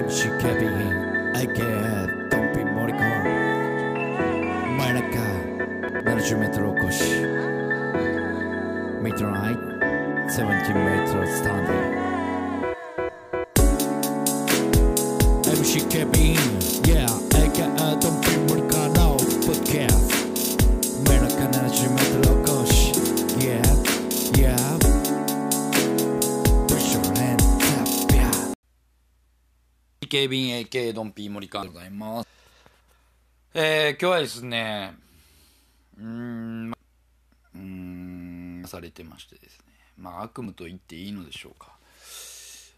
I'm Shikabi. I get Tompi Moriko. Manaka. Narju Metro Kosh. Meter height. 17 meters standing. I'm Shikabi. Yeah. I get Tompi Moriko. No. But care. Manaka Narju Metro Kosh. Yeah. Yeah. 警備員 AK ドンピー森川でございます。えー、今日はですね、うーん、うーん、されてましてですね、まあ悪夢と言っていいのでしょうか。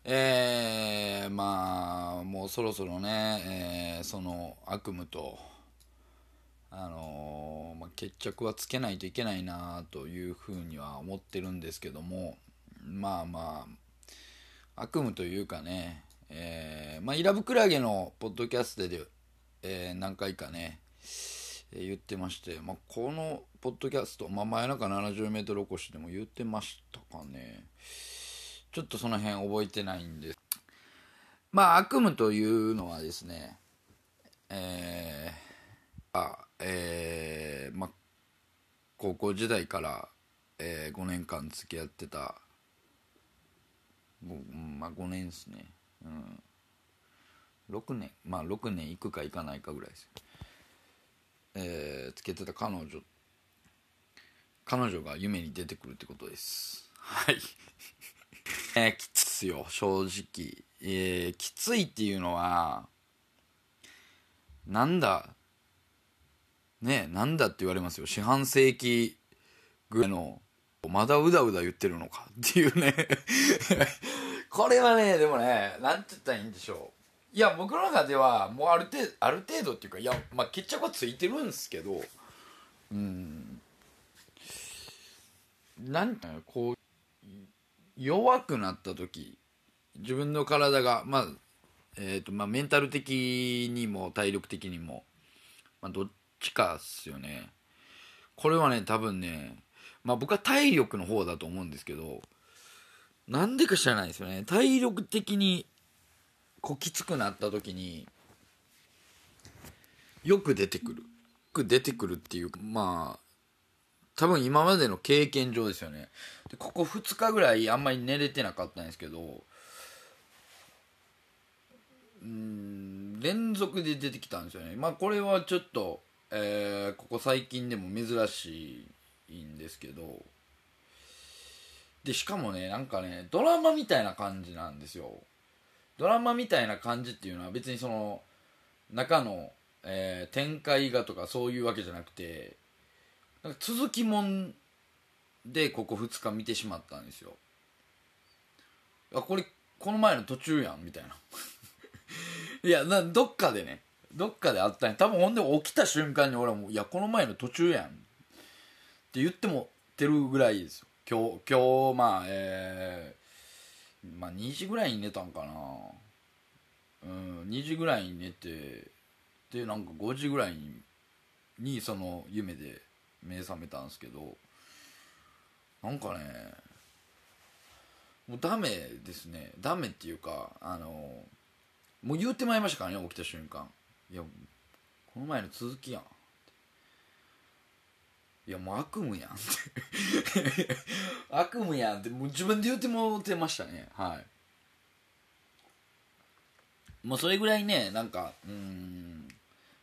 えー、まあ、もうそろそろね、えー、その悪夢と、あのーまあ、決着はつけないといけないなというふうには思ってるんですけども、まあまあ、悪夢というかね、えーまあ、イラブクラゲのポッドキャストで、えー何回かね、えー言ってまして、まあ、このポッドキャスト、まあ、真夜中70メートル起こしでも言ってましたかね。ちょっとその辺覚えてないんです。まあ、悪夢というのはですね、えー、あ、えー、まあ、高校時代から、えー5年間付き合ってたまあ5年ですねうん。6年まあ6年行くか行かないかぐらいですえー、つけてた彼女彼女が夢に出てくるってことです。はい。えー、きついっすよ正直。えー、きついっていうのはなんだねえなんだって言われますよ。四半世紀ぐらいのまだうだうだ言ってるのかっていうね。これはねでもねなんて言ったらいいんでしょう。いや僕の中ではもうある程度ある程度っていうかいやまあ決着はついてるんですけどうん。なんてうこう弱くなった時自分の体がまあえーとまあ、メンタル的にも体力的にも、まあ、どっちかっすよね。これはね多分ねまあ僕は体力の方だと思うんですけどなんでか知らないですよね。体力的にこうきつくなった時によく出てくる。よく出てくるっていうまあ多分今までの経験上ですよね。でここ2日ぐらいあんまり寝れてなかったんですけどうん連続で出てきたんですよね。まあこれはちょっと、えーここ最近でも珍しいんですけどでしかもねなんかねドラマみたいな感じなんですよ。ドラマみたいな感じっていうのは別にその中の、えー展開がとかそういうわけじゃなくてなんか続きもんでここ2日見てしまったんですよ。あこれこの前の途中やんみたいな。いやなどっかでねどっかであったんや。多分ほんで起きた瞬間に俺はもう「いやこの前の途中やん」って言ってもてるぐらいですよ。今日今日まあえー、まあ2時ぐらいに寝たんかな。うん2時ぐらいに寝てでなんか5時ぐらいにその夢で目覚めたんですけどなんかねもうダメですね。ダメっていうかあのもう言うてまいりましたからね起きた瞬間。いやこの前の続きやん。いやもう悪夢やんって。悪夢やんって。もう自分で言ってもうてましたね。はい。もうそれぐらいねなんかうん。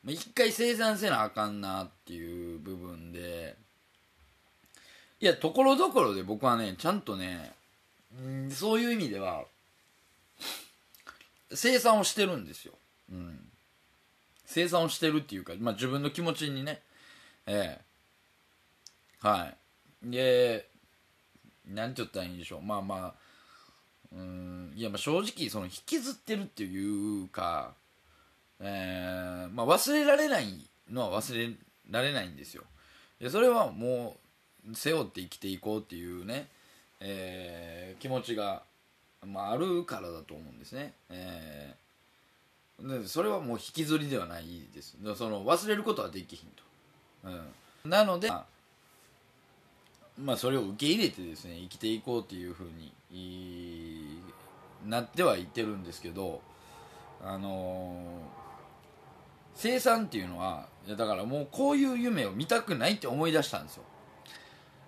一回生産せなあかんなっていう部分で。いやところどころで僕はねちゃんとねうんそういう意味では生産をしてるんですよ、うん、生産をしてるっていうか、まあ、自分の気持ちにね。ええ。はい。でなんて言ったらいいんでしょう。まあまあうんいやまあ正直その引きずってるっていうか、えーまあ、忘れられないのは忘れられないんですよ。でそれはもう背負って生きていこうっていうね、えー気持ちがまあ、あるからだと思うんですね、えーでそれはもう引きずりではないです。その忘れることはできひんと、うん、なのでまあまあそれを受け入れてですね生きていこうっていうふうになってはいってるんですけどあのー生産っていうのはいやだからもうこういう夢を見たくないって思い出したんですよ、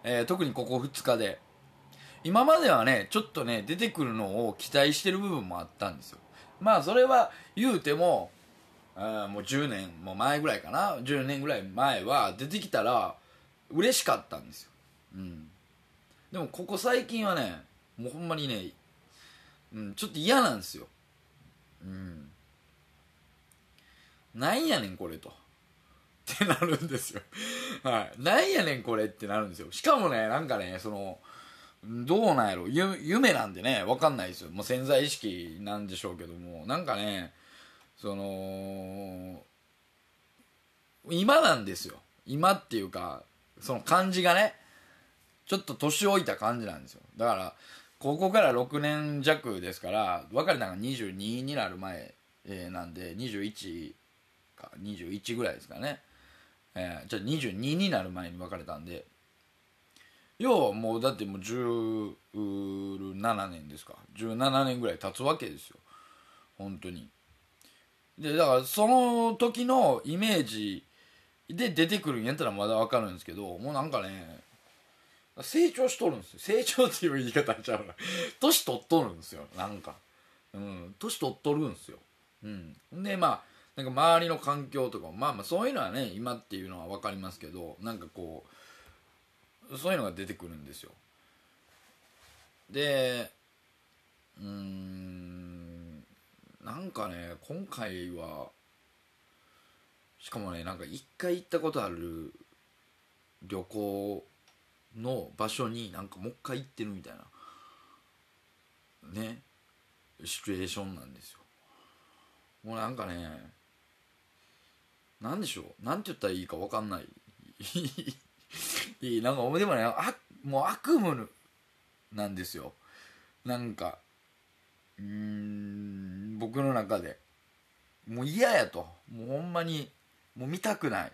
えー特にここ2日で。今まではねちょっとね出てくるのを期待してる部分もあったんですよ。まあそれは言うてもあもう10年も前ぐらいかな。10年ぐらい前は出てきたら嬉しかったんですよ、うん、でもここ最近はねもうほんまにね、うん、ちょっと嫌なんですよ。うん。なんやねんこれと。ってなるんですよ。はい。なんやねんこれってなるんですよ。しかもねなんかねそのどうなんやろ。夢なんでねわかんないですよ。もう潜在意識なんでしょうけども。なんかねその今なんですよ。今っていうかその感じがねちょっと年老いた感じなんですよ。だからここから6年弱ですから別れたのが22になる前、えーなんで21か21ぐらいですかね、えーじゃあ22になる前に別れたんで。要はもうだってもう17年ですか。17年ぐらい経つわけですよ。本当に。でだからその時のイメージで出てくるんやったらまだ分かるんですけどもうなんかね成長しとるんですよ。成長っていう言い方ちゃうな。年取っとるんですよ。なんか。うん。年取っとるんですよ。うん。でまあなんか周りの環境とかもまあまあそういうのはね今っていうのは分かりますけどなんかこうそういうのが出てくるんですよ。でうんなんかね今回はしかもねなんか一回行ったことある旅行の場所になんかもう一回行ってるみたいなねシチュエーションなんですよ。もうなんかねなんでしょう？なんて言ったらいいか分かんない。い いなんかでもねあもう悪夢なんですよ。なんかうん僕の中で。もう嫌やと。もうほんまにもう見たくない。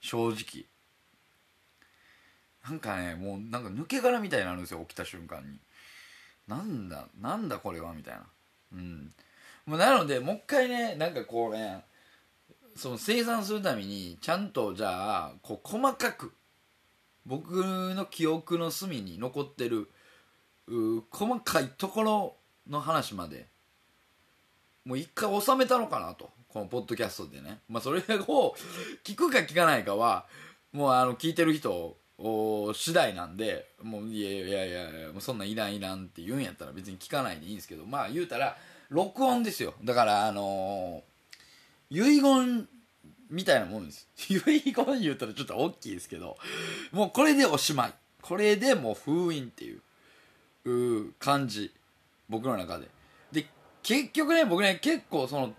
正直。なんかねもうなんか抜け殻みたいになるんですよ起きた瞬間に。なんだなんだこれはみたいな。うん。もうなのでもう一回ねなんかこうねその生産するためにちゃんとじゃあこう細かく僕の記憶の隅に残ってるう細かいところの話までもう一回収めたのかなと。このポッドキャストでね。まあそれを聞くか聞かないかはもうあの聞いてる人次第なんでもういやいやいやいやもうそんなんいらんいらんって言うんやったら別に聞かないでいいんですけどまあ言うたら録音ですよ。だからあのー遺言みたいなもんです。遺言言うたらちょっと大きいですけどもうこれでおしまい。これでもう封印っていう感じ。僕の中で。で結局ね僕ね結構その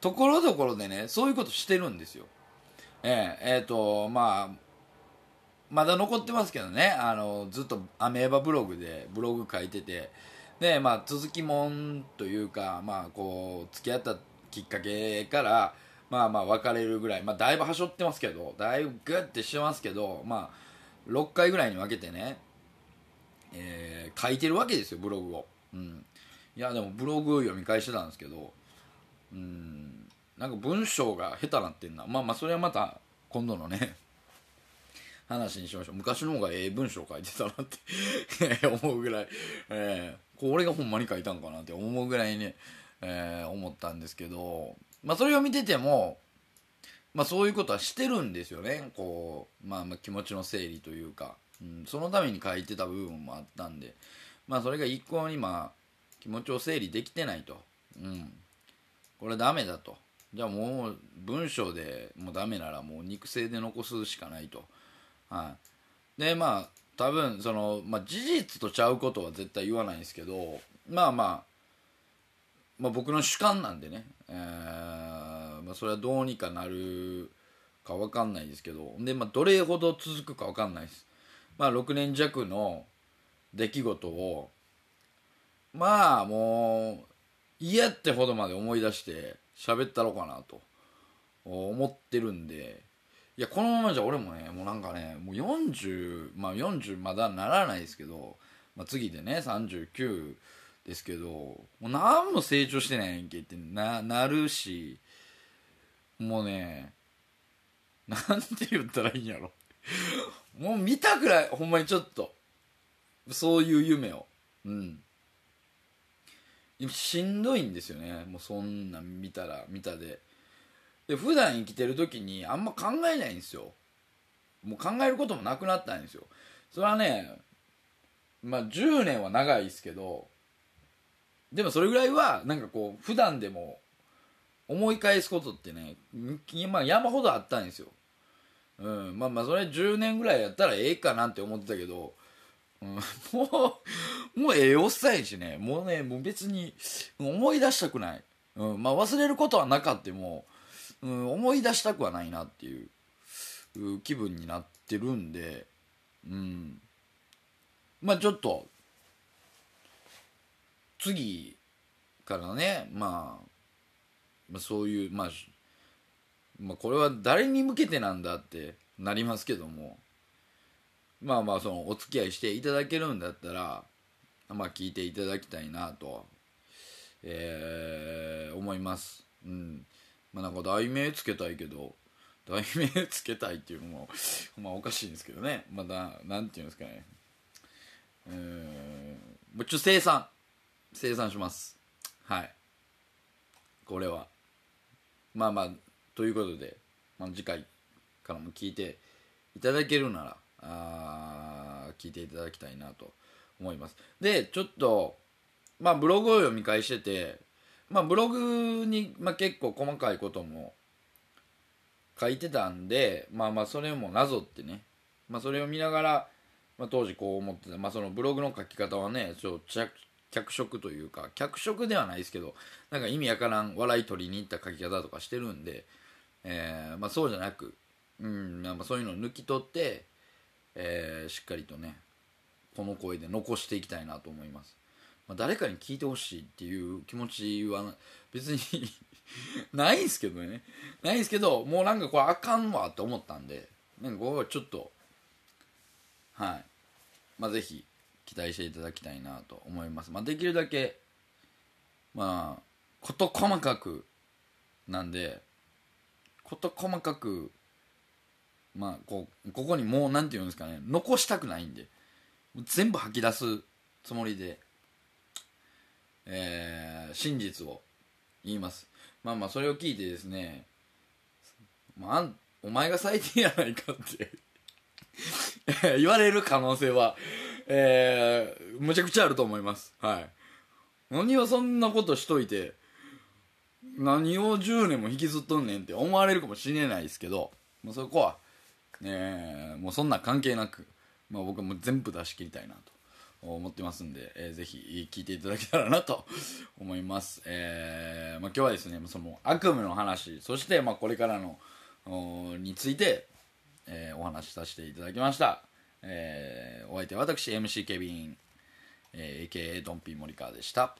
ところどころでねそういうことしてるんですよ。えええーとまあまだ残ってますけどね。あのずっとアメーバブログでブログ書いてて。でまあ続きもんというかまあこう付き合ったきっかけからまあまあ別れるぐらい。まあだいぶはしょってますけどだいぶグッてしてますけどまあ6回ぐらいに分けてねえー書いてるわけですよブログを。うん。いやでもブログ読み返してたんですけどうん。なんか文章が下手なってんな。まあまあそれはまた今度のね話にしましょう。昔の方がええ文章書いてたなって 思うぐらい、えーこれがほんまに書いたんかなって思うぐらいね、えー思ったんですけど。まあそれを見ててもまあそういうことはしてるんですよね。こう、まあ、まあ気持ちの整理というか、うん、そのために書いてた部分もあったんで。まあそれが一向にまあ気持ちを整理できてないと、うん、これダメだと。じゃあもう文章でもうダメならもう肉声で残すしかないと。はい。でまあ多分その、まあ、事実とちゃうことは絶対言わないんですけどまあまあまあ僕の主観なんでね、えーまあ、それはどうにかなるか分かんないですけどで、まあ、どれほど続くか分かんないです。まあ6年弱の出来事をまあもう嫌ってほどまで思い出して喋ったろうかなと思ってるんでいやこのままじゃ俺もねもうなんかねもう40まあ40まだならないですけど、まあ、次でね39ですけどもう何も成長してないんけってななるしもうねなんて言ったらいいんやろ。もう見たくらいほんまにちょっとそういう夢を。うん。しんどいんですよね。もうそんな見たら見たで。で普段生きてる時にあんま考えないんですよ。もう考えることもなくなったんですよ。それはねまあ10年は長いですけどでもそれぐらいはなんかこう普段でも思い返すことってね、まあ、山ほどあったんですよ、うん、まあまあそれ10年ぐらいやったらええかなって思ってたけど、うん、もうもうええおっさんやしね。もうねもう別に思い出したくない、うんまあ、忘れることはなかっても、うん、思い出したくはないなっていう気分になってるんでうん。まあちょっと次からね、まあ、まあそういう、まあ、まあこれは誰に向けてなんだってなりますけどもまあまあそのお付き合いしていただけるんだったらまあ聞いていただきたいなと、えー、思います。うん。まあなんか題名つけたいけど題名つけたいっていうのも まあおかしいんですけどね。まだなんていうんですかね。えー、もうちょっと生産。生産します。はい。これは。まあまあということで、まあ、次回からも聞いていただけるならあ聞いていただきたいなと思います。でちょっとまあブログを読み返しててまあブログに、まあ、結構細かいことも書いてたんでまあまあそれもなぞってね、まあ、それを見ながら、まあ、当時こう思ってた、まあ、そのブログの書き方はねちょ脚色というか脚色ではないですけどなんか意味わからん笑い取りに行った書き方とかしてるんで、えーまあ、そうじゃなく、うんまあ、そういうのを抜き取って、えー、しっかりとねこの声で残していきたいなと思います、まあ、誰かに聞いてほしいっていう気持ちは別に ないんすけどねないんすけどもうなんかこれあかんわって思ったんでなんかここはちょっとはいまあぜひ期待していただきたいなと思います。まあ、できるだけ、まあ、事細かくなんで、事細かく、まあ、こう、ここにもう、なんて言うんですかね、残したくないんで、全部吐き出すつもりで、えー、真実を言います。まあまあ、それを聞いてですね、まあ、お前が最低やないかって 言われる可能性はえー、むちゃくちゃあると思います。はい。何をそんなことしといて、何を10年も引きずっとんねんって思われるかもしれないですけど、もうそこは、えー、もうそんな関係なく、まあ、僕はもう全部出し切りたいなと思ってますんで、えー、ぜひ聞いていただけたらなと 思います。えー、まあ、今日はですね、その悪夢の話、そしてまあこれからのについて、えー、お話しさせていただきました。えー、お相手は私 MC ケビン、えー、AKA ドンピー森川でした。